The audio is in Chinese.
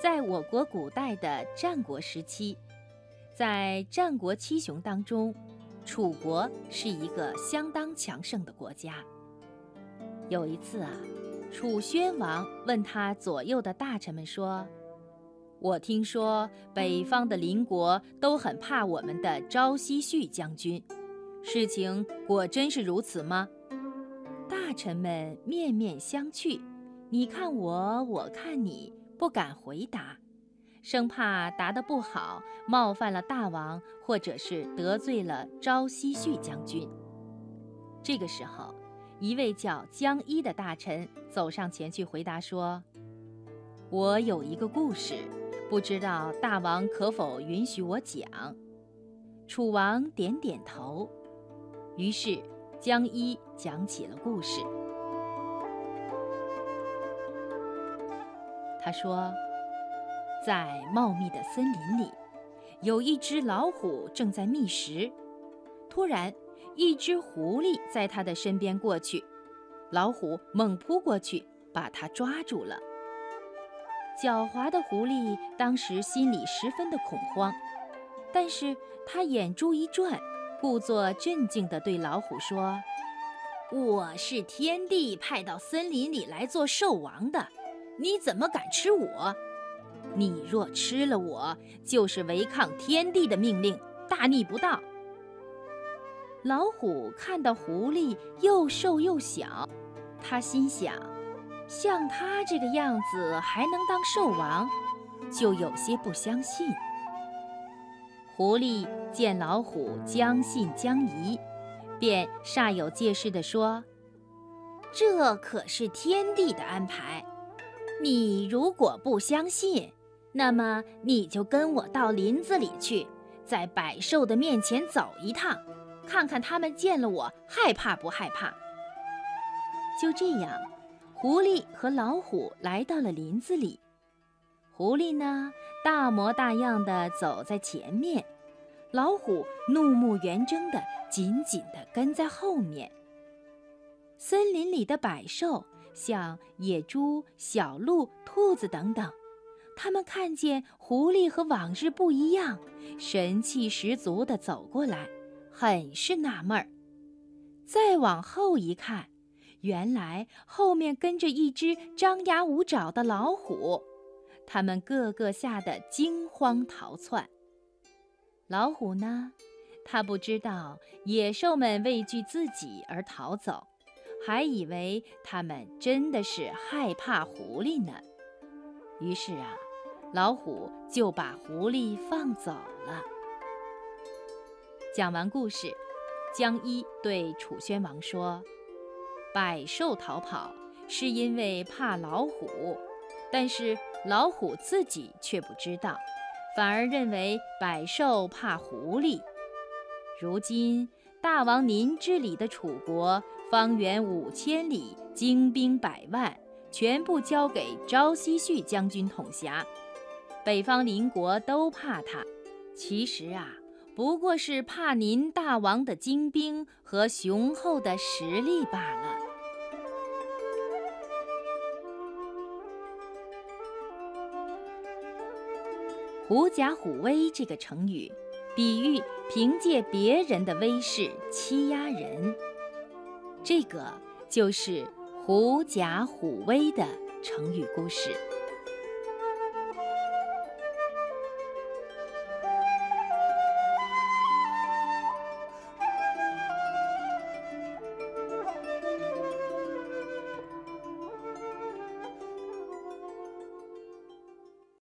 在我国古代的战国时期，在战国七雄当中，楚国是一个相当强盛的国家。有一次啊，楚宣王问他左右的大臣们说：“我听说北方的邻国都很怕我们的昭奚绪将军，事情果真是如此吗？”大臣们面面相觑，你看我，我看你。不敢回答，生怕答得不好，冒犯了大王，或者是得罪了昭奚绪将军。这个时候，一位叫江一的大臣走上前去回答说：“我有一个故事，不知道大王可否允许我讲？”楚王点点头，于是江一讲起了故事。他说，在茂密的森林里，有一只老虎正在觅食。突然，一只狐狸在他的身边过去，老虎猛扑过去，把它抓住了。狡猾的狐狸当时心里十分的恐慌，但是他眼珠一转，故作镇静地对老虎说：“我是天帝派到森林里来做兽王的。”你怎么敢吃我？你若吃了我，就是违抗天地的命令，大逆不道。老虎看到狐狸又瘦又小，他心想：像他这个样子还能当兽王，就有些不相信。狐狸见老虎将信将疑，便煞有介事地说：“这可是天帝的安排。”你如果不相信，那么你就跟我到林子里去，在百兽的面前走一趟，看看他们见了我害怕不害怕。就这样，狐狸和老虎来到了林子里。狐狸呢，大模大样的走在前面，老虎怒目圆睁的紧紧地跟在后面。森林里的百兽。像野猪、小鹿、兔子等等，他们看见狐狸和往日不一样，神气十足地走过来，很是纳闷儿。再往后一看，原来后面跟着一只张牙舞爪的老虎，他们个个吓得惊慌逃窜。老虎呢，他不知道野兽们畏惧自己而逃走。还以为他们真的是害怕狐狸呢，于是啊，老虎就把狐狸放走了。讲完故事，江一对楚宣王说：“百兽逃跑是因为怕老虎，但是老虎自己却不知道，反而认为百兽怕狐狸。如今大王您治理的楚国。”方圆五千里，精兵百万，全部交给昭奚旭将军统辖。北方邻国都怕他，其实啊，不过是怕您大王的精兵和雄厚的实力罢了。狐假虎威这个成语，比喻凭借别人的威势欺压人。这个就是“狐假虎威”的成语故事。